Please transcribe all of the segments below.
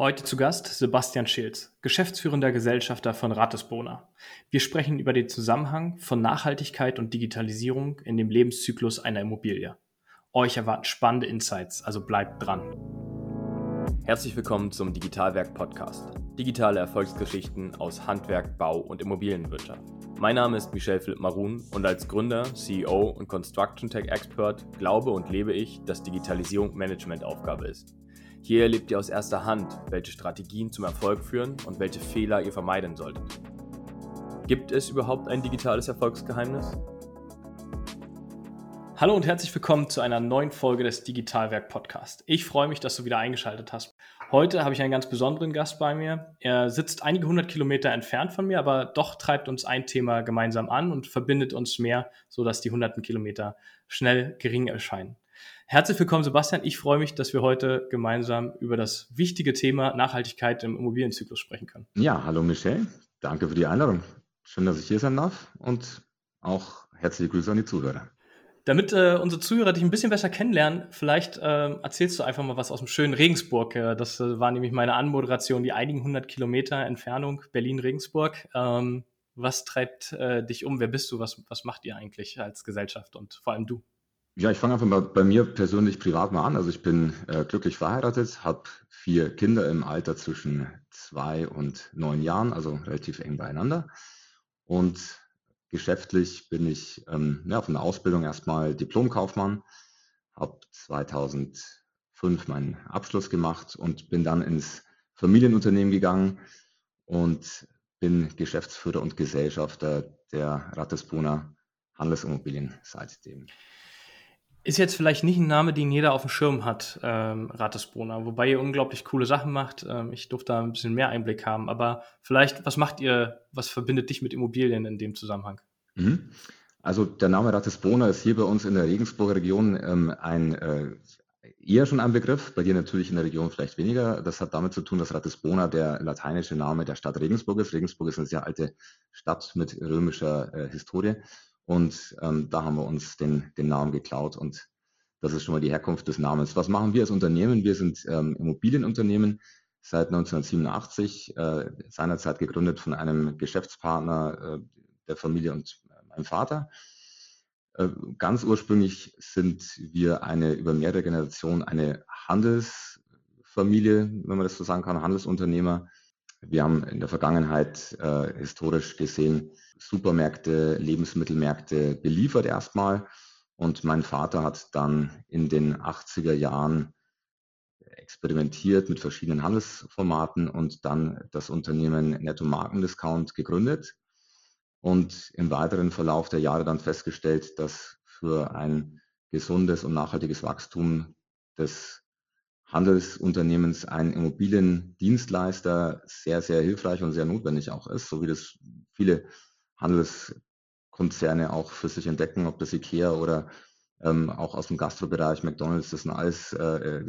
Heute zu Gast Sebastian Schilz, geschäftsführender Gesellschafter von Ratesbona. Wir sprechen über den Zusammenhang von Nachhaltigkeit und Digitalisierung in dem Lebenszyklus einer Immobilie. Euch erwarten spannende Insights, also bleibt dran. Herzlich willkommen zum Digitalwerk Podcast. Digitale Erfolgsgeschichten aus Handwerk, Bau und Immobilienwirtschaft. Mein Name ist Michel Philipp Marun und als Gründer, CEO und Construction Tech Expert glaube und lebe ich, dass Digitalisierung Managementaufgabe ist. Hier erlebt ihr aus erster Hand, welche Strategien zum Erfolg führen und welche Fehler ihr vermeiden solltet. Gibt es überhaupt ein digitales Erfolgsgeheimnis? Hallo und herzlich willkommen zu einer neuen Folge des Digitalwerk Podcast. Ich freue mich, dass du wieder eingeschaltet hast. Heute habe ich einen ganz besonderen Gast bei mir. Er sitzt einige hundert Kilometer entfernt von mir, aber doch treibt uns ein Thema gemeinsam an und verbindet uns mehr, sodass die hunderten Kilometer schnell gering erscheinen. Herzlich willkommen, Sebastian. Ich freue mich, dass wir heute gemeinsam über das wichtige Thema Nachhaltigkeit im Immobilienzyklus sprechen können. Ja, hallo Michelle. Danke für die Einladung. Schön, dass ich hier sein darf und auch herzliche Grüße an die Zuhörer. Damit äh, unsere Zuhörer dich ein bisschen besser kennenlernen, vielleicht äh, erzählst du einfach mal was aus dem schönen Regensburg. Äh, das äh, war nämlich meine Anmoderation, die einigen hundert Kilometer Entfernung Berlin-Regensburg. Ähm, was treibt äh, dich um? Wer bist du? Was, was macht ihr eigentlich als Gesellschaft und vor allem du? Ja, ich fange einfach mal bei mir persönlich privat mal an. Also ich bin äh, glücklich verheiratet, habe vier Kinder im Alter zwischen zwei und neun Jahren, also relativ eng beieinander. Und geschäftlich bin ich ähm, ja, von der Ausbildung erstmal Diplomkaufmann, habe 2005 meinen Abschluss gemacht und bin dann ins Familienunternehmen gegangen und bin Geschäftsführer und Gesellschafter der Rattesbrunner Handelsimmobilien seitdem. Ist jetzt vielleicht nicht ein Name, den jeder auf dem Schirm hat, ähm, Ratesbrunner, wobei ihr unglaublich coole Sachen macht. Ähm, ich durfte da ein bisschen mehr Einblick haben, aber vielleicht, was macht ihr, was verbindet dich mit Immobilien in dem Zusammenhang? Mhm. Also der Name Ratisbona ist hier bei uns in der Regensburger Region ähm, ein äh, eher schon ein Begriff, bei dir natürlich in der Region vielleicht weniger. Das hat damit zu tun, dass Ratisbona der lateinische Name der Stadt Regensburg ist. Regensburg ist eine sehr alte Stadt mit römischer äh, Historie. Und ähm, da haben wir uns den, den Namen geklaut und das ist schon mal die Herkunft des Namens. Was machen wir als Unternehmen? Wir sind ähm, Immobilienunternehmen seit 1987, äh, seinerzeit gegründet von einem Geschäftspartner äh, der Familie und meinem Vater. Äh, ganz ursprünglich sind wir eine über mehrere Generationen eine Handelsfamilie, wenn man das so sagen kann, Handelsunternehmer. Wir haben in der Vergangenheit äh, historisch gesehen Supermärkte, Lebensmittelmärkte beliefert erstmal. Und mein Vater hat dann in den 80er Jahren experimentiert mit verschiedenen Handelsformaten und dann das Unternehmen Netto Markendiscount gegründet und im weiteren Verlauf der Jahre dann festgestellt, dass für ein gesundes und nachhaltiges Wachstum des Handelsunternehmens ein Immobiliendienstleister sehr, sehr hilfreich und sehr notwendig auch ist, so wie das viele Handelskonzerne auch für sich entdecken, ob das IKEA oder ähm, auch aus dem Gastrobereich, McDonalds, das sind alles äh,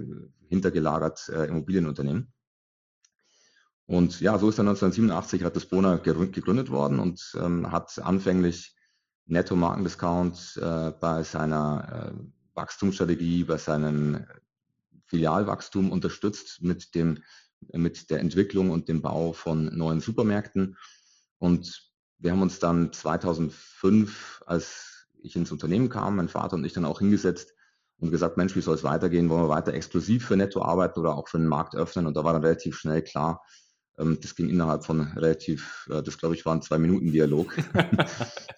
hintergelagert äh, Immobilienunternehmen. Und ja, so ist dann 1987 hat das Bona gegründet worden und ähm, hat anfänglich Netto Markendiscount äh, bei seiner äh, Wachstumsstrategie, bei seinem Filialwachstum unterstützt mit dem mit der Entwicklung und dem Bau von neuen Supermärkten. Und wir haben uns dann 2005, als ich ins Unternehmen kam, mein Vater und ich dann auch hingesetzt und gesagt, Mensch, wie soll es weitergehen? Wollen wir weiter exklusiv für Netto arbeiten oder auch für den Markt öffnen? Und da war dann relativ schnell klar, ähm, das ging innerhalb von relativ, äh, das glaube ich war ein zwei Minuten Dialog.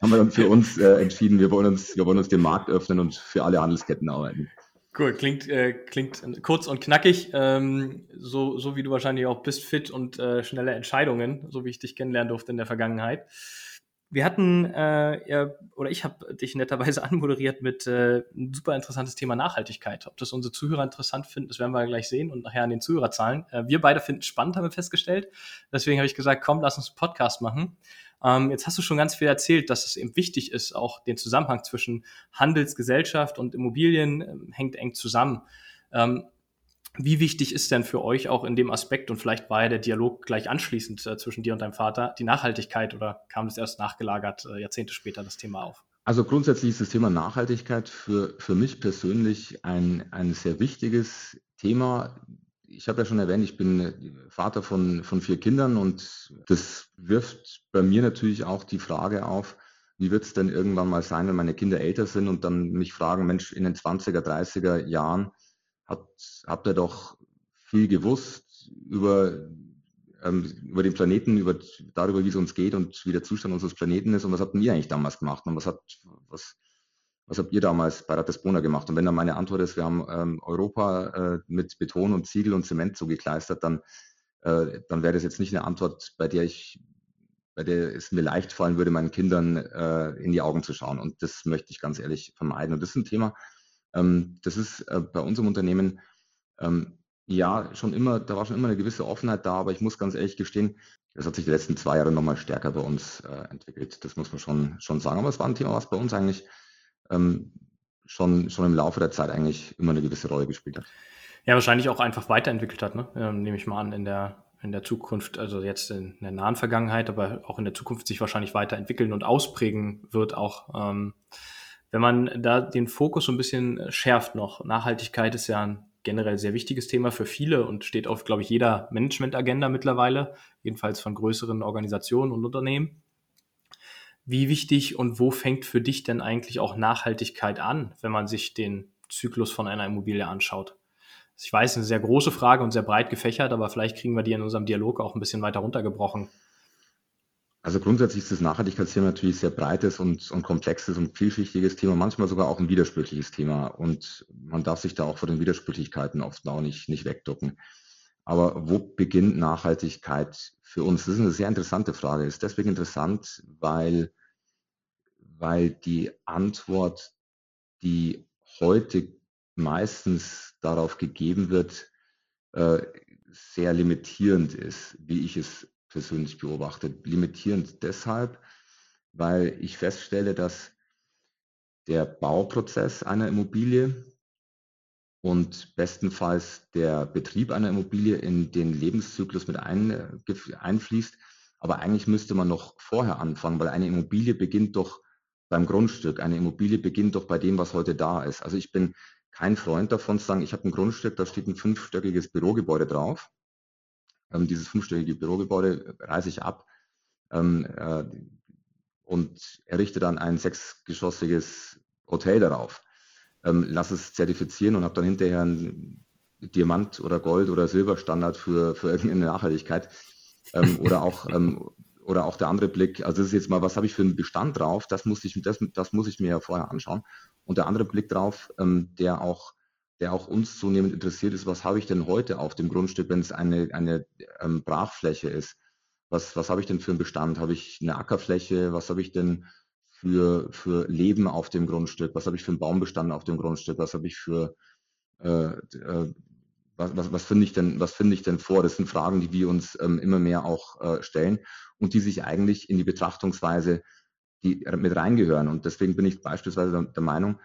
haben wir dann für uns äh, entschieden, wir wollen uns, wir wollen uns den Markt öffnen und für alle Handelsketten arbeiten. Cool, klingt, äh, klingt kurz und knackig, ähm, so, so wie du wahrscheinlich auch bist, fit und äh, schnelle Entscheidungen, so wie ich dich kennenlernen durfte in der Vergangenheit. Wir hatten, äh, oder ich habe dich netterweise anmoderiert mit äh, ein super interessantes Thema Nachhaltigkeit. Ob das unsere Zuhörer interessant finden, das werden wir gleich sehen und nachher an den Zuhörerzahlen. Äh, wir beide finden es spannend, haben wir festgestellt. Deswegen habe ich gesagt, komm, lass uns einen Podcast machen. Ähm, jetzt hast du schon ganz viel erzählt, dass es eben wichtig ist, auch den Zusammenhang zwischen Handelsgesellschaft und Immobilien äh, hängt eng zusammen. Ähm, wie wichtig ist denn für euch auch in dem Aspekt, und vielleicht war ja der Dialog gleich anschließend äh, zwischen dir und deinem Vater, die Nachhaltigkeit oder kam das erst nachgelagert, äh, Jahrzehnte später, das Thema auf? Also grundsätzlich ist das Thema Nachhaltigkeit für, für mich persönlich ein, ein sehr wichtiges Thema. Ich habe ja schon erwähnt, ich bin Vater von, von vier Kindern und das wirft bei mir natürlich auch die Frage auf, wie wird es denn irgendwann mal sein, wenn meine Kinder älter sind und dann mich fragen, Mensch, in den 20er, 30er Jahren hat, habt ihr doch viel gewusst über, ähm, über den Planeten, über, darüber, wie es uns geht und wie der Zustand unseres Planeten ist und was habt ihr eigentlich damals gemacht und was hat, was, was habt ihr damals bei Ratisbona gemacht? Und wenn dann meine Antwort ist, wir haben ähm, Europa äh, mit Beton und Ziegel und Zement zugekleistert, dann, äh, dann wäre das jetzt nicht eine Antwort, bei der ich, bei der es mir leicht fallen würde, meinen Kindern äh, in die Augen zu schauen. Und das möchte ich ganz ehrlich vermeiden. Und das ist ein Thema, ähm, das ist äh, bei unserem Unternehmen ähm, ja schon immer, da war schon immer eine gewisse Offenheit da, aber ich muss ganz ehrlich gestehen, das hat sich die letzten zwei Jahre nochmal stärker bei uns äh, entwickelt. Das muss man schon, schon sagen. Aber es war ein Thema, was bei uns eigentlich ähm, schon, schon im Laufe der Zeit eigentlich immer eine gewisse Rolle gespielt hat. Ja, wahrscheinlich auch einfach weiterentwickelt hat, ne? ähm, nehme ich mal an, in der, in der Zukunft, also jetzt in der nahen Vergangenheit, aber auch in der Zukunft sich wahrscheinlich weiterentwickeln und ausprägen wird auch. Ähm, wenn man da den Fokus so ein bisschen schärft noch, Nachhaltigkeit ist ja ein generell sehr wichtiges Thema für viele und steht auf, glaube ich, jeder Management-Agenda mittlerweile, jedenfalls von größeren Organisationen und Unternehmen. Wie wichtig und wo fängt für dich denn eigentlich auch Nachhaltigkeit an, wenn man sich den Zyklus von einer Immobilie anschaut? Ich weiß, eine sehr große Frage und sehr breit gefächert, aber vielleicht kriegen wir die in unserem Dialog auch ein bisschen weiter runtergebrochen. Also grundsätzlich ist das Nachhaltigkeitsthema natürlich sehr breites und, und komplexes und vielschichtiges Thema, manchmal sogar auch ein widersprüchliches Thema. Und man darf sich da auch vor den Widersprüchlichkeiten oft auch nicht, nicht wegducken. Aber wo beginnt Nachhaltigkeit für uns? Das ist eine sehr interessante Frage. Ist deswegen interessant, weil, weil die Antwort, die heute meistens darauf gegeben wird, äh, sehr limitierend ist, wie ich es persönlich beobachte. Limitierend deshalb, weil ich feststelle, dass der Bauprozess einer Immobilie und bestenfalls der Betrieb einer Immobilie in den Lebenszyklus mit ein, einfließt. Aber eigentlich müsste man noch vorher anfangen, weil eine Immobilie beginnt doch beim Grundstück. Eine Immobilie beginnt doch bei dem, was heute da ist. Also ich bin kein Freund davon zu sagen, ich habe ein Grundstück, da steht ein fünfstöckiges Bürogebäude drauf. Ähm, dieses fünfstöckige Bürogebäude reiße ich ab ähm, äh, und errichte dann ein sechsgeschossiges Hotel darauf ähm, lass es zertifizieren und habe dann hinterher einen Diamant- oder Gold- oder Silberstandard für, für irgendeine Nachhaltigkeit. Ähm, oder auch ähm, oder auch der andere Blick, also das ist jetzt mal, was habe ich für einen Bestand drauf, das muss ich, das, das muss ich mir ja vorher anschauen. Und der andere Blick drauf, ähm, der auch, der auch uns zunehmend interessiert ist, was habe ich denn heute auf dem Grundstück, wenn es eine, eine ähm, Brachfläche ist? Was, was habe ich denn für einen Bestand? Habe ich eine Ackerfläche? Was habe ich denn für, für Leben auf dem Grundstück? Was habe ich für einen Baumbestand auf dem Grundstück? Was habe ich für äh, äh, was, was, was finde ich denn, was finde ich denn vor? Das sind Fragen, die wir uns ähm, immer mehr auch äh, stellen und die sich eigentlich in die Betrachtungsweise die mit reingehören. Und deswegen bin ich beispielsweise der, Meinung,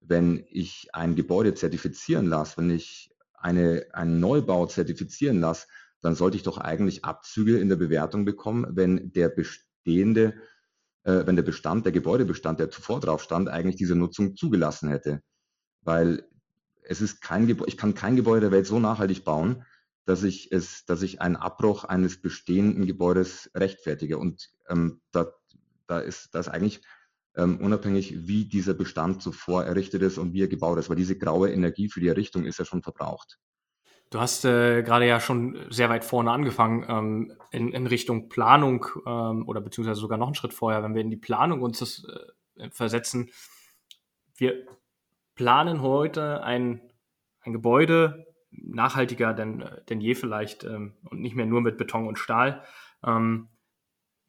wenn ich ein Gebäude zertifizieren lasse, wenn ich eine, einen Neubau zertifizieren lasse, dann sollte ich doch eigentlich Abzüge in der Bewertung bekommen, wenn der bestehende äh, wenn der Bestand, der Gebäudebestand, der zuvor drauf stand, eigentlich diese Nutzung zugelassen hätte. Weil es ist kein Gebäude, ich kann kein Gebäude der Welt so nachhaltig bauen, dass ich es, dass ich einen Abbruch eines bestehenden Gebäudes rechtfertige. Und ähm, da, da ist das eigentlich ähm, unabhängig, wie dieser Bestand zuvor errichtet ist und wie er gebaut ist, weil diese graue Energie für die Errichtung ist ja schon verbraucht. Du hast äh, gerade ja schon sehr weit vorne angefangen ähm, in, in Richtung Planung ähm, oder beziehungsweise sogar noch einen Schritt vorher, wenn wir in die Planung uns das äh, versetzen. Wir planen heute ein, ein Gebäude nachhaltiger denn, denn je vielleicht ähm, und nicht mehr nur mit Beton und Stahl. Ähm,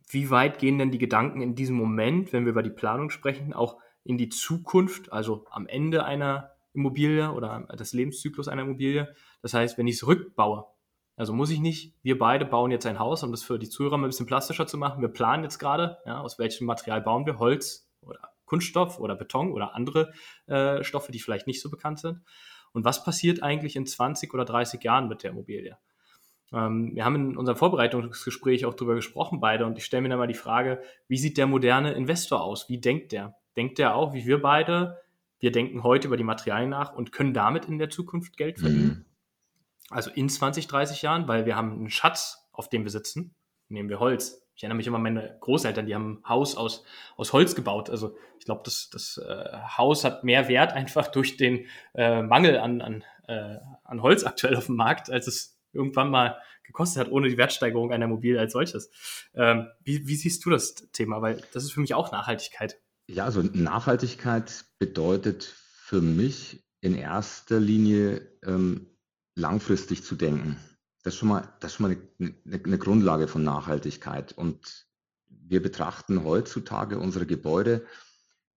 wie weit gehen denn die Gedanken in diesem Moment, wenn wir über die Planung sprechen, auch in die Zukunft, also am Ende einer Immobilie oder des Lebenszyklus einer Immobilie? Das heißt, wenn ich es rückbaue, also muss ich nicht, wir beide bauen jetzt ein Haus, um das für die Zuhörer mal ein bisschen plastischer zu machen. Wir planen jetzt gerade, ja, aus welchem Material bauen wir, Holz oder Kunststoff oder Beton oder andere äh, Stoffe, die vielleicht nicht so bekannt sind. Und was passiert eigentlich in 20 oder 30 Jahren mit der Immobilie? Ähm, wir haben in unserem Vorbereitungsgespräch auch darüber gesprochen, beide, und ich stelle mir dann mal die Frage, wie sieht der moderne Investor aus? Wie denkt der? Denkt der auch, wie wir beide? Wir denken heute über die Materialien nach und können damit in der Zukunft Geld verdienen? Mhm. also in 20, 30 Jahren, weil wir haben einen Schatz, auf dem wir sitzen, nehmen wir Holz. Ich erinnere mich immer an meine Großeltern, die haben ein Haus aus, aus Holz gebaut. Also ich glaube, das, das äh, Haus hat mehr Wert einfach durch den äh, Mangel an, an, äh, an Holz aktuell auf dem Markt, als es irgendwann mal gekostet hat, ohne die Wertsteigerung einer Immobilie als solches. Ähm, wie, wie siehst du das Thema? Weil das ist für mich auch Nachhaltigkeit. Ja, also Nachhaltigkeit bedeutet für mich in erster Linie ähm, langfristig zu denken. Das ist schon mal, das ist schon mal eine, eine, eine Grundlage von Nachhaltigkeit. Und wir betrachten heutzutage unsere Gebäude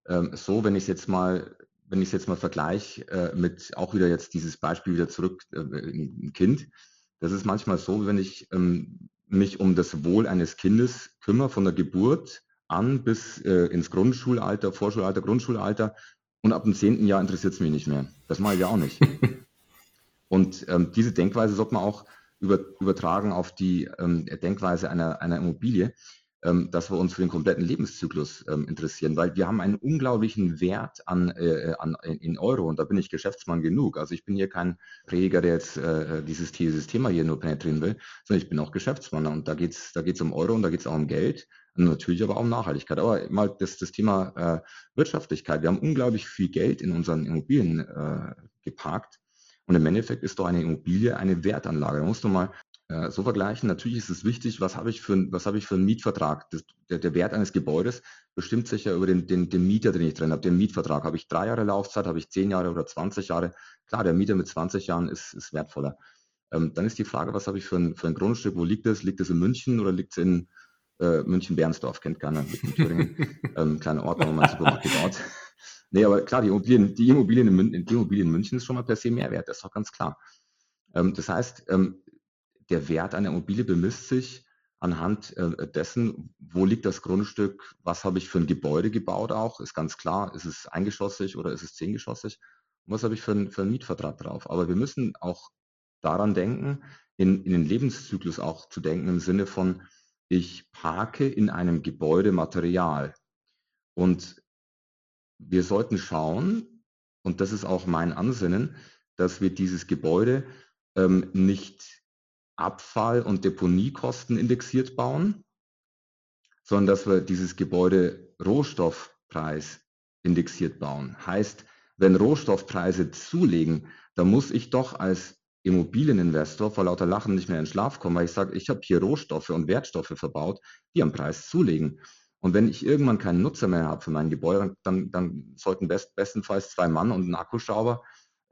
ähm, so, wenn ich es jetzt mal, wenn ich es jetzt mal vergleiche äh, mit auch wieder jetzt dieses Beispiel wieder zurück, äh, ein Kind. Das ist manchmal so, wenn ich ähm, mich um das Wohl eines Kindes kümmere, von der Geburt an bis äh, ins Grundschulalter, Vorschulalter, Grundschulalter und ab dem zehnten Jahr interessiert es mich nicht mehr. Das mache ich ja auch nicht. und ähm, diese Denkweise sollte man auch übertragen auf die ähm, Denkweise einer, einer Immobilie, ähm, dass wir uns für den kompletten Lebenszyklus ähm, interessieren, weil wir haben einen unglaublichen Wert an, äh, an, in Euro und da bin ich Geschäftsmann genug. Also ich bin hier kein Prediger, der jetzt äh, dieses, dieses Thema hier nur penetrieren will, sondern ich bin auch Geschäftsmann und da geht es da geht's um Euro und da geht es auch um Geld. Und natürlich aber auch um Nachhaltigkeit. Aber mal das, das Thema äh, Wirtschaftlichkeit. Wir haben unglaublich viel Geld in unseren Immobilien äh, geparkt. Und im Endeffekt ist doch eine Immobilie eine Wertanlage. Da musst du mal äh, so vergleichen. Natürlich ist es wichtig, was habe ich für, was habe ich für einen Mietvertrag? Das, der, der Wert eines Gebäudes bestimmt sich ja über den, den, den Mieter, den ich drin habe, den Mietvertrag. Habe ich drei Jahre Laufzeit, habe ich zehn Jahre oder 20 Jahre? Klar, der Mieter mit 20 Jahren ist, ist wertvoller. Ähm, dann ist die Frage, was habe ich für ein, für ein Grundstück? Wo liegt es? Liegt es in München oder liegt es in äh, München-Bernsdorf? Kennt keiner. ähm, kleiner Ort, wo man Supermarkt gebaut. Nee, aber klar, die Immobilien, die Immobilien, in München, die Immobilien in München ist schon mal per se Mehrwert, das ist doch ganz klar. Ähm, das heißt, ähm, der Wert einer Immobilie bemisst sich anhand äh, dessen, wo liegt das Grundstück, was habe ich für ein Gebäude gebaut auch, ist ganz klar, ist es eingeschossig oder ist es zehngeschossig was habe ich für, ein, für einen Mietvertrag drauf. Aber wir müssen auch daran denken, in, in den Lebenszyklus auch zu denken im Sinne von, ich parke in einem Gebäude Material. Und wir sollten schauen, und das ist auch mein Ansinnen, dass wir dieses Gebäude ähm, nicht Abfall- und Deponiekosten indexiert bauen, sondern dass wir dieses Gebäude Rohstoffpreis indexiert bauen. Heißt, wenn Rohstoffpreise zulegen, dann muss ich doch als Immobilieninvestor vor lauter Lachen nicht mehr in Schlaf kommen, weil ich sage, ich habe hier Rohstoffe und Wertstoffe verbaut, die am Preis zulegen. Und wenn ich irgendwann keinen Nutzer mehr habe für mein Gebäude, dann, dann sollten best, bestenfalls zwei Mann und ein Akkuschrauber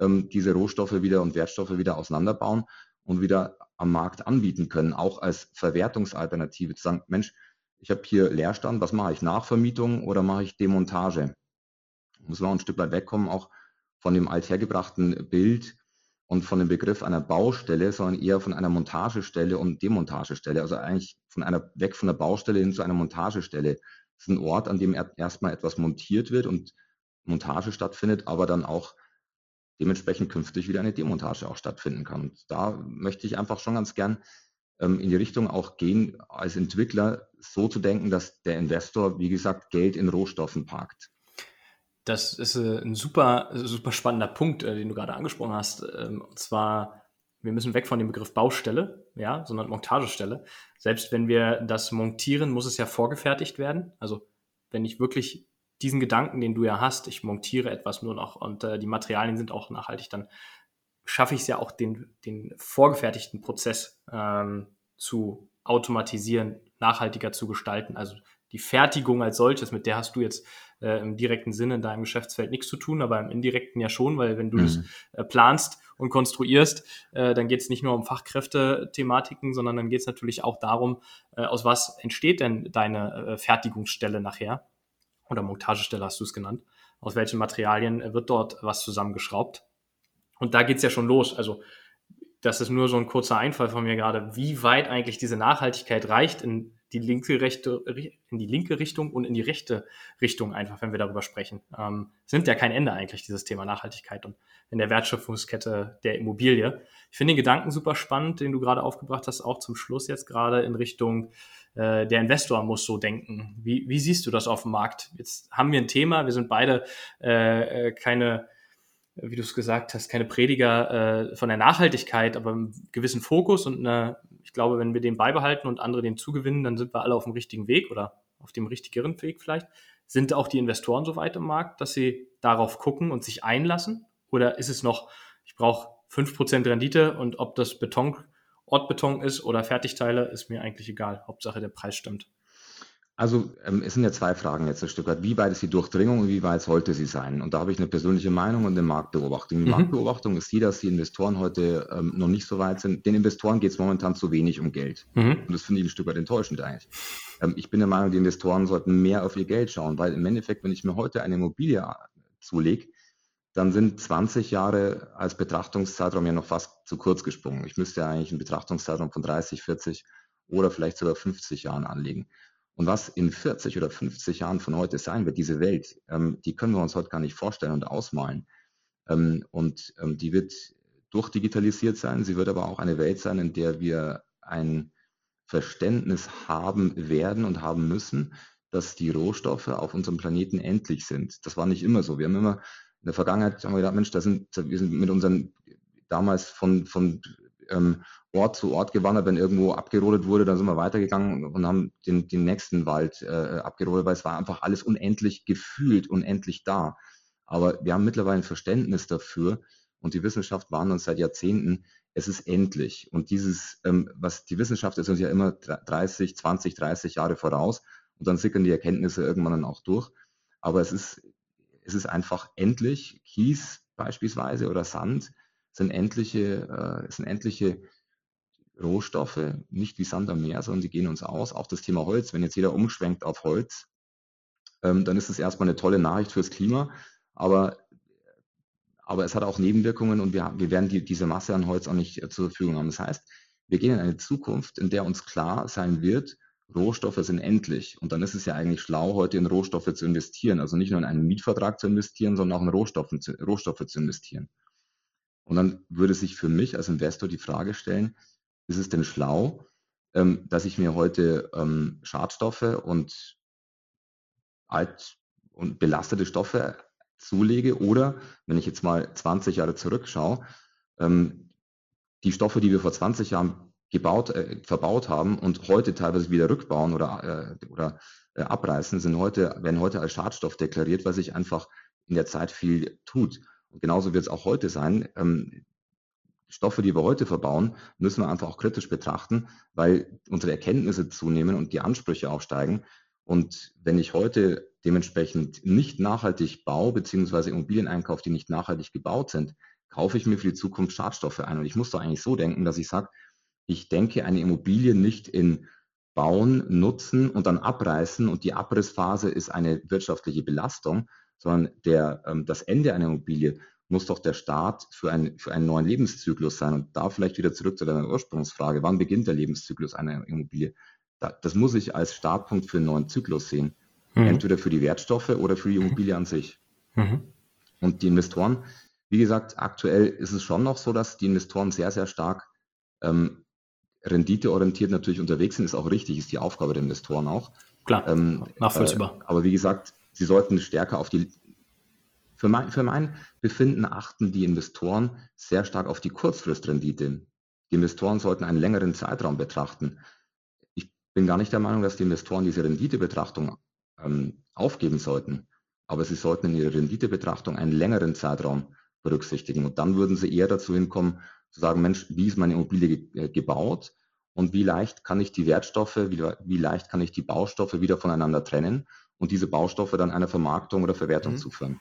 ähm, diese Rohstoffe wieder und Wertstoffe wieder auseinanderbauen und wieder am Markt anbieten können, auch als Verwertungsalternative zu sagen, Mensch, ich habe hier Leerstand, was mache ich? Nachvermietung oder mache ich Demontage? Muss man auch ein Stück weit wegkommen, auch von dem althergebrachten Bild und von dem Begriff einer Baustelle, sondern eher von einer Montagestelle und Demontagestelle. Also eigentlich von einer, weg von der Baustelle hin zu einer Montagestelle. Das ist ein Ort, an dem erstmal etwas montiert wird und Montage stattfindet, aber dann auch dementsprechend künftig wieder eine Demontage auch stattfinden kann. Und da möchte ich einfach schon ganz gern ähm, in die Richtung auch gehen, als Entwickler so zu denken, dass der Investor, wie gesagt, Geld in Rohstoffen parkt. Das ist äh, ein super, super spannender Punkt, äh, den du gerade angesprochen hast. Ähm, und zwar, wir müssen weg von dem Begriff Baustelle, ja, sondern Montagestelle. Selbst wenn wir das montieren, muss es ja vorgefertigt werden. Also wenn ich wirklich diesen Gedanken, den du ja hast, ich montiere etwas nur noch und äh, die Materialien sind auch nachhaltig, dann schaffe ich es ja auch, den, den vorgefertigten Prozess ähm, zu automatisieren, nachhaltiger zu gestalten. Also die Fertigung als solches, mit der hast du jetzt äh, im direkten Sinne in deinem Geschäftsfeld nichts zu tun, aber im indirekten ja schon, weil wenn du mhm. das äh, planst und konstruierst, äh, dann geht es nicht nur um Fachkräfte-Thematiken, sondern dann geht es natürlich auch darum, äh, aus was entsteht denn deine äh, Fertigungsstelle nachher oder Montagestelle hast du es genannt. Aus welchen Materialien wird dort was zusammengeschraubt? Und da geht es ja schon los. Also das ist nur so ein kurzer Einfall von mir gerade, wie weit eigentlich diese Nachhaltigkeit reicht in die linke, rechte, in die linke Richtung und in die rechte Richtung einfach, wenn wir darüber sprechen. Ähm, sind ja kein Ende eigentlich, dieses Thema Nachhaltigkeit und in der Wertschöpfungskette der Immobilie. Ich finde den Gedanken super spannend, den du gerade aufgebracht hast, auch zum Schluss jetzt gerade in Richtung äh, der Investor muss so denken. Wie, wie siehst du das auf dem Markt? Jetzt haben wir ein Thema, wir sind beide äh, äh keine wie du es gesagt hast, keine Prediger äh, von der Nachhaltigkeit, aber einen gewissen Fokus und eine, ich glaube, wenn wir den beibehalten und andere den zugewinnen, dann sind wir alle auf dem richtigen Weg oder auf dem richtigeren Weg vielleicht. Sind auch die Investoren so weit im Markt, dass sie darauf gucken und sich einlassen? Oder ist es noch, ich brauche 5% Rendite und ob das Beton, Ortbeton ist oder Fertigteile, ist mir eigentlich egal. Hauptsache der Preis stimmt. Also ähm, es sind ja zwei Fragen jetzt ein Stück weit. Wie weit ist die Durchdringung und wie weit sollte sie sein? Und da habe ich eine persönliche Meinung und eine Marktbeobachtung. Die mhm. Marktbeobachtung ist die, dass die Investoren heute ähm, noch nicht so weit sind. Den Investoren geht es momentan zu wenig um Geld. Mhm. Und das finde ich ein Stück weit enttäuschend eigentlich. Ähm, ich bin der Meinung, die Investoren sollten mehr auf ihr Geld schauen, weil im Endeffekt, wenn ich mir heute eine Immobilie zulege, dann sind 20 Jahre als Betrachtungszeitraum ja noch fast zu kurz gesprungen. Ich müsste ja eigentlich einen Betrachtungszeitraum von 30, 40 oder vielleicht sogar 50 Jahren anlegen. Und was in 40 oder 50 Jahren von heute sein wird, diese Welt, ähm, die können wir uns heute gar nicht vorstellen und ausmalen. Ähm, und ähm, die wird durchdigitalisiert sein. Sie wird aber auch eine Welt sein, in der wir ein Verständnis haben werden und haben müssen, dass die Rohstoffe auf unserem Planeten endlich sind. Das war nicht immer so. Wir haben immer in der Vergangenheit haben wir gedacht, Mensch, da sind, wir sind mit unseren damals von, von ähm, Ort zu Ort gewandert, wenn irgendwo abgerodet wurde, dann sind wir weitergegangen und haben den, den nächsten Wald äh, abgerodet, weil es war einfach alles unendlich gefühlt, unendlich da. Aber wir haben mittlerweile ein Verständnis dafür und die Wissenschaft warnt uns seit Jahrzehnten, es ist endlich. Und dieses, ähm, was die Wissenschaft ist uns ja immer 30, 20, 30 Jahre voraus und dann sickern die Erkenntnisse irgendwann dann auch durch. Aber es ist, es ist einfach endlich. Kies beispielsweise oder Sand sind endliche, äh, sind endliche Rohstoffe, nicht wie Sand am Meer, sondern die gehen uns aus. Auch das Thema Holz, wenn jetzt jeder umschwenkt auf Holz, ähm, dann ist es erstmal eine tolle Nachricht fürs Klima, aber, aber es hat auch Nebenwirkungen und wir, wir werden die, diese Masse an Holz auch nicht äh, zur Verfügung haben. Das heißt, wir gehen in eine Zukunft, in der uns klar sein wird, Rohstoffe sind endlich. Und dann ist es ja eigentlich schlau, heute in Rohstoffe zu investieren. Also nicht nur in einen Mietvertrag zu investieren, sondern auch in Rohstoffe zu, Rohstoffe zu investieren. Und dann würde sich für mich als Investor die Frage stellen, ist es denn schlau, ähm, dass ich mir heute ähm, Schadstoffe und alt und belastete Stoffe zulege oder, wenn ich jetzt mal 20 Jahre zurückschaue, ähm, die Stoffe, die wir vor 20 Jahren gebaut, äh, verbaut haben und heute teilweise wieder rückbauen oder, äh, oder äh, abreißen, sind heute, werden heute als Schadstoff deklariert, weil sich einfach in der Zeit viel tut. Und genauso wird es auch heute sein. Ähm, Stoffe, die wir heute verbauen, müssen wir einfach auch kritisch betrachten, weil unsere Erkenntnisse zunehmen und die Ansprüche auch steigen. Und wenn ich heute dementsprechend nicht nachhaltig baue, beziehungsweise Immobilien einkaufe, die nicht nachhaltig gebaut sind, kaufe ich mir für die Zukunft Schadstoffe ein. Und ich muss doch eigentlich so denken, dass ich sage, ich denke eine Immobilie nicht in Bauen, Nutzen und dann abreißen und die Abrissphase ist eine wirtschaftliche Belastung, sondern der, ähm, das Ende einer Immobilie muss doch der Start für, ein, für einen neuen Lebenszyklus sein. Und da vielleicht wieder zurück zu deiner Ursprungsfrage, wann beginnt der Lebenszyklus einer Immobilie? Da, das muss ich als Startpunkt für einen neuen Zyklus sehen. Mhm. Entweder für die Wertstoffe oder für die Immobilie an sich. Mhm. Und die Investoren, wie gesagt, aktuell ist es schon noch so, dass die Investoren sehr, sehr stark ähm, renditeorientiert natürlich unterwegs sind. Ist auch richtig, ist die Aufgabe der Investoren auch. Klar, ähm, nachvollziehbar. Äh, aber wie gesagt, sie sollten stärker auf die für mein, für mein Befinden achten die Investoren sehr stark auf die Kurzfristrendite. Die Investoren sollten einen längeren Zeitraum betrachten. Ich bin gar nicht der Meinung, dass die Investoren diese Renditebetrachtung ähm, aufgeben sollten, aber sie sollten in ihrer Renditebetrachtung einen längeren Zeitraum berücksichtigen. Und dann würden sie eher dazu hinkommen, zu sagen, Mensch, wie ist meine Immobilie ge äh, gebaut und wie leicht kann ich die Wertstoffe, wie, wie, leicht kann ich die Baustoffe wieder voneinander trennen und diese Baustoffe dann einer Vermarktung oder Verwertung mhm. zuführen.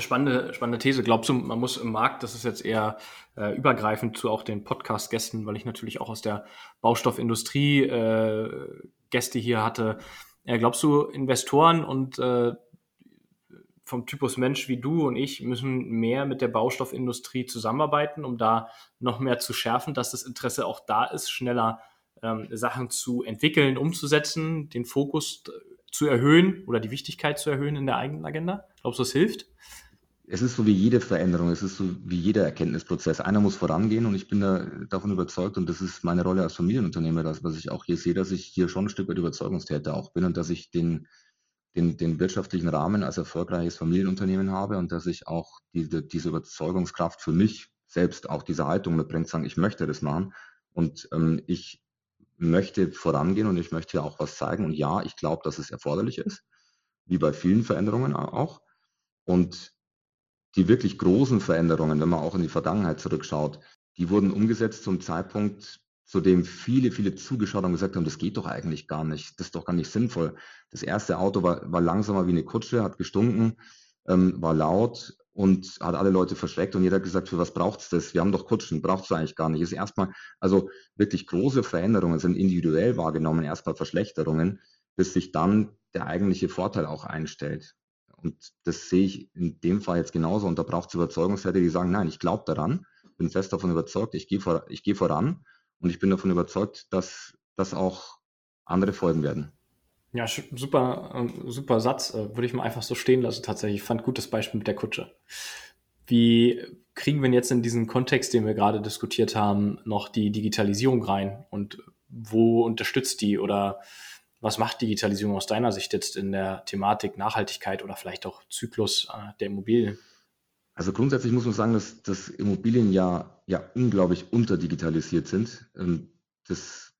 Spannende, spannende These. Glaubst du, man muss im Markt, das ist jetzt eher äh, übergreifend zu auch den Podcast-Gästen, weil ich natürlich auch aus der Baustoffindustrie äh, Gäste hier hatte. Äh, glaubst du, Investoren und äh, vom Typus Mensch wie du und ich müssen mehr mit der Baustoffindustrie zusammenarbeiten, um da noch mehr zu schärfen, dass das Interesse auch da ist, schneller ähm, Sachen zu entwickeln, umzusetzen, den Fokus zu erhöhen oder die Wichtigkeit zu erhöhen in der eigenen Agenda? Glaubst du, das hilft? Es ist so wie jede Veränderung, es ist so wie jeder Erkenntnisprozess. Einer muss vorangehen und ich bin da davon überzeugt und das ist meine Rolle als Familienunternehmer, das, was ich auch hier sehe, dass ich hier schon ein Stück weit Überzeugungstäter auch bin und dass ich den, den, den wirtschaftlichen Rahmen als erfolgreiches Familienunternehmen habe und dass ich auch diese, diese Überzeugungskraft für mich selbst auch diese Haltung mitbringt, sagen, ich möchte das machen und ähm, ich möchte vorangehen und ich möchte auch was zeigen. Und ja, ich glaube, dass es erforderlich ist, wie bei vielen Veränderungen auch. Und die wirklich großen Veränderungen, wenn man auch in die Vergangenheit zurückschaut, die wurden umgesetzt zum Zeitpunkt, zu dem viele, viele zugeschaut und gesagt haben, das geht doch eigentlich gar nicht, das ist doch gar nicht sinnvoll. Das erste Auto war, war langsamer wie eine Kutsche, hat gestunken, ähm, war laut und hat alle Leute verschreckt und jeder hat gesagt, für was braucht's das? Wir haben doch Kutschen, braucht's eigentlich gar nicht. Ist erstmal, also wirklich große Veränderungen sind individuell wahrgenommen, erstmal Verschlechterungen, bis sich dann der eigentliche Vorteil auch einstellt. Und das sehe ich in dem Fall jetzt genauso. Und da braucht es Überzeugungswerte, die sagen, nein, ich glaube daran, bin fest davon überzeugt, ich gehe vor, ich gehe voran und ich bin davon überzeugt, dass das auch andere folgen werden. Ja, super, ähm, super Satz. Äh, würde ich mal einfach so stehen lassen tatsächlich. Ich fand gut das Beispiel mit der Kutsche. Wie kriegen wir jetzt in diesen Kontext, den wir gerade diskutiert haben, noch die Digitalisierung rein? Und wo unterstützt die oder was macht Digitalisierung aus deiner Sicht jetzt in der Thematik Nachhaltigkeit oder vielleicht auch Zyklus äh, der Immobilien? Also grundsätzlich muss man sagen, dass, dass Immobilien ja, ja unglaublich unterdigitalisiert sind. Ähm, das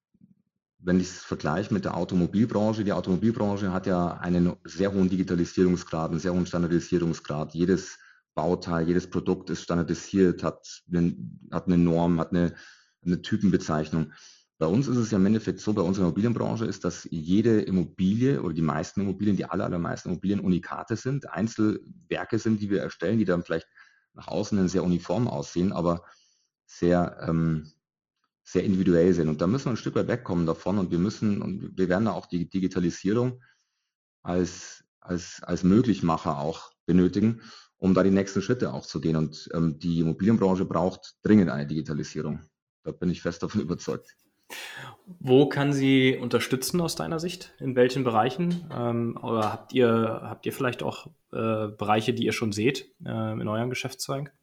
wenn ich es vergleiche mit der Automobilbranche, die Automobilbranche hat ja einen sehr hohen Digitalisierungsgrad, einen sehr hohen Standardisierungsgrad. Jedes Bauteil, jedes Produkt ist standardisiert, hat eine, hat eine Norm, hat eine, eine Typenbezeichnung. Bei uns ist es ja im Endeffekt so, bei unserer Immobilienbranche ist, dass jede Immobilie oder die meisten Immobilien, die aller, allermeisten Immobilien Unikate sind, Einzelwerke sind, die wir erstellen, die dann vielleicht nach außen sehr uniform aussehen, aber sehr, ähm, sehr individuell sind. Und da müssen wir ein Stück weit wegkommen davon und wir müssen, und wir werden da auch die Digitalisierung als, als, als Möglichmacher auch benötigen, um da die nächsten Schritte auch zu gehen. Und ähm, die Immobilienbranche braucht dringend eine Digitalisierung. Da bin ich fest davon überzeugt. Wo kann sie unterstützen aus deiner Sicht? In welchen Bereichen? Ähm, oder habt ihr, habt ihr vielleicht auch äh, Bereiche, die ihr schon seht äh, in eurem Geschäftszweig?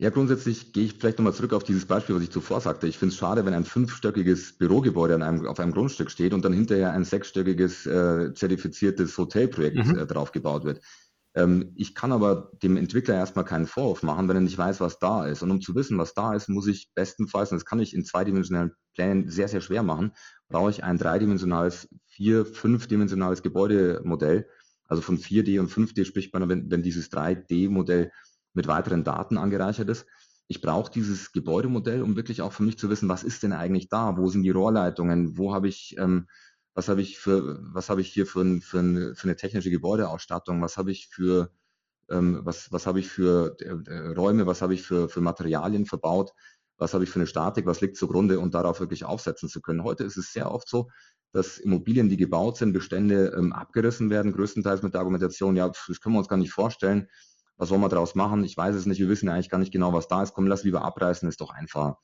Ja, grundsätzlich gehe ich vielleicht nochmal zurück auf dieses Beispiel, was ich zuvor sagte. Ich finde es schade, wenn ein fünfstöckiges Bürogebäude einem, auf einem Grundstück steht und dann hinterher ein sechsstöckiges äh, zertifiziertes Hotelprojekt mhm. äh, drauf gebaut wird. Ähm, ich kann aber dem Entwickler erstmal keinen Vorwurf machen, wenn er nicht weiß, was da ist. Und um zu wissen, was da ist, muss ich bestenfalls, und das kann ich in zweidimensionalen Plänen sehr, sehr schwer machen, brauche ich ein dreidimensionales, vier-, fünfdimensionales Gebäudemodell. Also von 4D und 5D spricht man, wenn, wenn dieses 3D-Modell mit weiteren Daten angereichert ist. Ich brauche dieses Gebäudemodell, um wirklich auch für mich zu wissen, was ist denn eigentlich da? Wo sind die Rohrleitungen? Wo habe ich, ähm, was habe ich für, was habe ich hier für, ein, für, ein, für, eine technische Gebäudeausstattung? Was habe ich für, ähm, was, was habe ich für äh, Räume? Was habe ich für, für Materialien verbaut? Was habe ich für eine Statik? Was liegt zugrunde? Und darauf wirklich aufsetzen zu können. Heute ist es sehr oft so, dass Immobilien, die gebaut sind, Bestände ähm, abgerissen werden, größtenteils mit der Argumentation, ja, das können wir uns gar nicht vorstellen was wollen wir daraus machen? Ich weiß es nicht, wir wissen eigentlich gar nicht genau, was da ist. Komm, lass lieber abreißen, ist doch einfacher.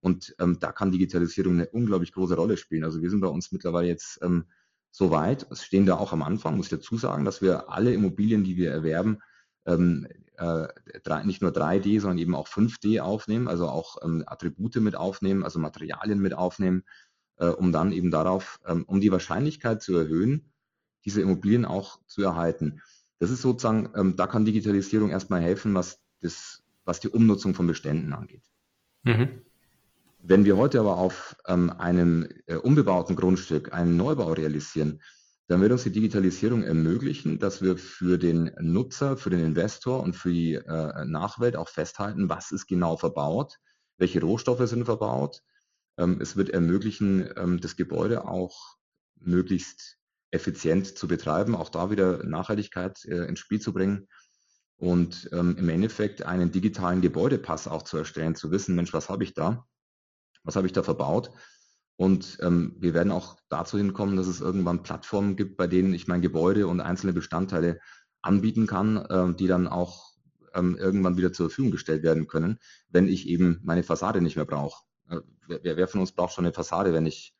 Und ähm, da kann Digitalisierung eine unglaublich große Rolle spielen. Also wir sind bei uns mittlerweile jetzt ähm, so weit, es stehen da auch am Anfang, muss ich dazu sagen, dass wir alle Immobilien, die wir erwerben, ähm, äh, drei, nicht nur 3D, sondern eben auch 5D aufnehmen, also auch ähm, Attribute mit aufnehmen, also Materialien mit aufnehmen, äh, um dann eben darauf, ähm, um die Wahrscheinlichkeit zu erhöhen, diese Immobilien auch zu erhalten. Das ist sozusagen, ähm, da kann Digitalisierung erstmal helfen, was, das, was die Umnutzung von Beständen angeht. Mhm. Wenn wir heute aber auf ähm, einem äh, unbebauten Grundstück einen Neubau realisieren, dann wird uns die Digitalisierung ermöglichen, dass wir für den Nutzer, für den Investor und für die äh, Nachwelt auch festhalten, was ist genau verbaut, welche Rohstoffe sind verbaut. Ähm, es wird ermöglichen, ähm, das Gebäude auch möglichst effizient zu betreiben, auch da wieder Nachhaltigkeit äh, ins Spiel zu bringen und ähm, im Endeffekt einen digitalen Gebäudepass auch zu erstellen, zu wissen, Mensch, was habe ich da? Was habe ich da verbaut? Und ähm, wir werden auch dazu hinkommen, dass es irgendwann Plattformen gibt, bei denen ich mein Gebäude und einzelne Bestandteile anbieten kann, äh, die dann auch ähm, irgendwann wieder zur Verfügung gestellt werden können, wenn ich eben meine Fassade nicht mehr brauche. Äh, wer, wer, von uns braucht schon eine Fassade, wenn ich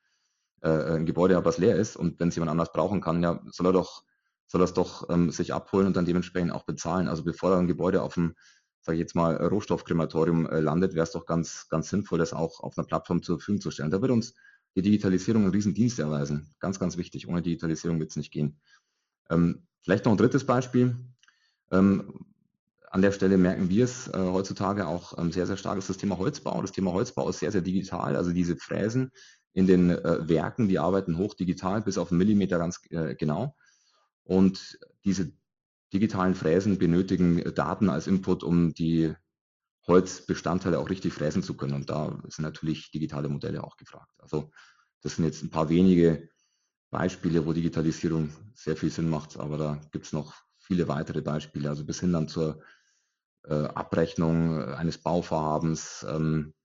äh, ein Gebäude habe, was leer ist und wenn es jemand anders brauchen kann, ja, soll er doch, soll es doch ähm, sich abholen und dann dementsprechend auch bezahlen. Also bevor ein Gebäude auf dem, sage ich jetzt mal, Rohstoffkrematorium äh, landet, wäre es doch ganz, ganz sinnvoll, das auch auf einer Plattform zur Verfügung zu stellen. Da wird uns die Digitalisierung einen riesen Dienst erweisen. Ganz, ganz wichtig. Ohne Digitalisierung wird es nicht gehen. Ähm, vielleicht noch ein drittes Beispiel. Ähm, an der Stelle merken wir es äh, heutzutage auch ähm, sehr, sehr stark, ist das Thema Holzbau. Das Thema Holzbau ist sehr, sehr digital. Also diese Fräsen in den äh, Werken, die arbeiten hoch digital bis auf einen Millimeter ganz äh, genau. Und diese digitalen Fräsen benötigen Daten als Input, um die Holzbestandteile auch richtig fräsen zu können. Und da sind natürlich digitale Modelle auch gefragt. Also das sind jetzt ein paar wenige Beispiele, wo Digitalisierung sehr viel Sinn macht, aber da gibt es noch viele weitere Beispiele, also bis hin dann zur äh, Abrechnung eines Bauvorhabens, ähm, äh,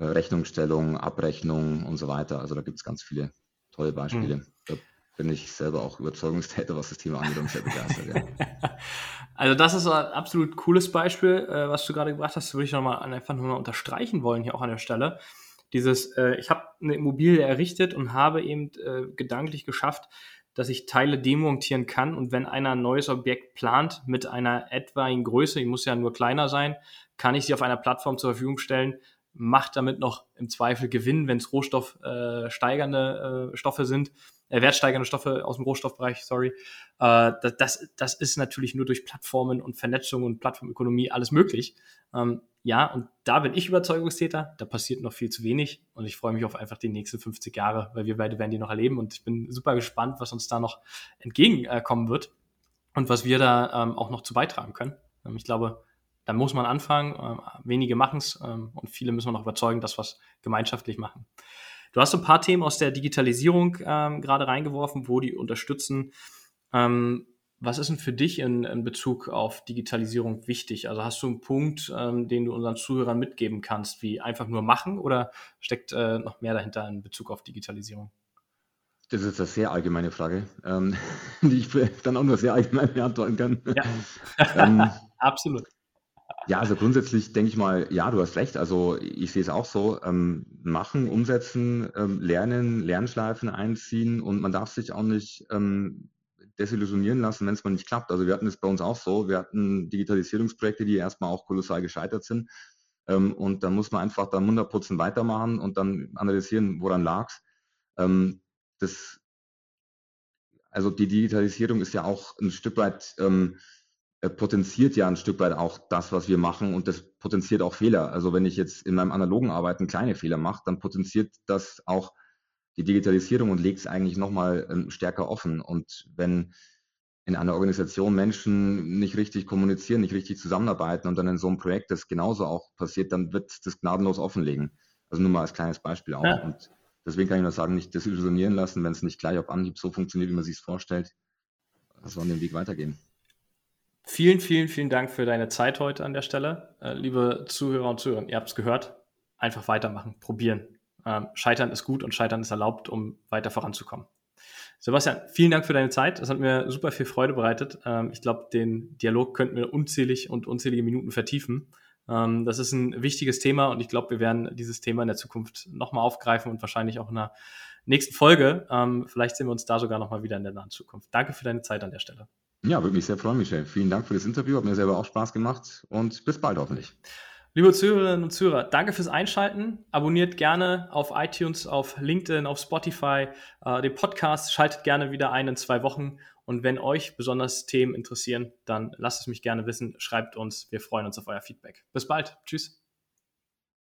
Rechnungsstellung, Abrechnung und so weiter. Also da gibt es ganz viele tolle Beispiele. Mhm. Da bin ich selber auch Überzeugungstäter, was das Thema angeht und sehr begeistert. Ja. Also das ist ein absolut cooles Beispiel, äh, was du gerade gebracht hast. Das würde ich nochmal einfach nur mal unterstreichen wollen hier auch an der Stelle. Dieses, äh, ich habe eine Immobilie errichtet und habe eben äh, gedanklich geschafft, dass ich Teile demontieren kann und wenn einer ein neues Objekt plant mit einer etwaigen Größe, die muss ja nur kleiner sein, kann ich sie auf einer Plattform zur Verfügung stellen, macht damit noch im Zweifel Gewinn, wenn es rohstoffsteigernde äh, äh, Stoffe sind äh, wertsteigernde Stoffe aus dem Rohstoffbereich, sorry. Äh, das, das ist natürlich nur durch Plattformen und Vernetzung und Plattformökonomie alles möglich. Ähm, ja, und da bin ich Überzeugungstäter. Da passiert noch viel zu wenig und ich freue mich auf einfach die nächsten 50 Jahre, weil wir beide werden die noch erleben und ich bin super gespannt, was uns da noch entgegenkommen wird und was wir da ähm, auch noch zu beitragen können. Ähm, ich glaube, da muss man anfangen. Ähm, wenige machen es ähm, und viele müssen wir noch überzeugen, dass wir es gemeinschaftlich machen. Du hast ein paar Themen aus der Digitalisierung ähm, gerade reingeworfen, wo die unterstützen. Ähm, was ist denn für dich in, in, Bezug auf Digitalisierung wichtig? Also hast du einen Punkt, ähm, den du unseren Zuhörern mitgeben kannst, wie einfach nur machen oder steckt äh, noch mehr dahinter in Bezug auf Digitalisierung? Das ist eine sehr allgemeine Frage, ähm, die ich dann auch nur sehr allgemein beantworten kann. Ja, ähm, absolut. Ja, also grundsätzlich denke ich mal, ja, du hast recht. Also ich sehe es auch so, ähm, machen, umsetzen, ähm, lernen, Lernschleifen einziehen und man darf sich auch nicht ähm, desillusionieren lassen, wenn es mal nicht klappt. Also wir hatten es bei uns auch so, wir hatten Digitalisierungsprojekte, die erstmal auch kolossal gescheitert sind. Ähm, und dann muss man einfach da Munderputzen weitermachen und dann analysieren, woran lag's. Ähm, das, also die Digitalisierung ist ja auch ein Stück weit ähm, äh, potenziert ja ein Stück weit auch das, was wir machen und das potenziert auch Fehler. Also wenn ich jetzt in meinem analogen Arbeiten kleine Fehler mache, dann potenziert das auch die Digitalisierung und legt es eigentlich nochmal ähm, stärker offen. Und wenn in einer Organisation Menschen nicht richtig kommunizieren, nicht richtig zusammenarbeiten und dann in so einem Projekt das genauso auch passiert, dann wird das gnadenlos offenlegen. Also nur mal als kleines Beispiel auch. Ja. Und deswegen kann ich nur sagen, nicht desillusionieren lassen, wenn es nicht gleich auf Anhieb so funktioniert, wie man sich es vorstellt. Das soll den Weg weitergehen. Vielen, vielen, vielen Dank für deine Zeit heute an der Stelle. Äh, liebe Zuhörer und Zuhörer, ihr habt es gehört. Einfach weitermachen, probieren. Ähm, scheitern ist gut und Scheitern ist erlaubt, um weiter voranzukommen. Sebastian, vielen Dank für deine Zeit. Das hat mir super viel Freude bereitet. Ähm, ich glaube, den Dialog könnten wir unzählig und unzählige Minuten vertiefen. Ähm, das ist ein wichtiges Thema und ich glaube, wir werden dieses Thema in der Zukunft nochmal aufgreifen und wahrscheinlich auch in einer nächsten Folge. Vielleicht sehen wir uns da sogar nochmal wieder in der nahen Zukunft. Danke für deine Zeit an der Stelle. Ja, würde mich sehr freuen, Michel. Vielen Dank für das Interview. Hat mir selber auch Spaß gemacht und bis bald hoffentlich. Liebe Zuhörerinnen und Zuhörer, danke fürs Einschalten. Abonniert gerne auf iTunes, auf LinkedIn, auf Spotify äh, den Podcast. Schaltet gerne wieder ein in zwei Wochen. Und wenn euch besonders Themen interessieren, dann lasst es mich gerne wissen. Schreibt uns. Wir freuen uns auf euer Feedback. Bis bald. Tschüss.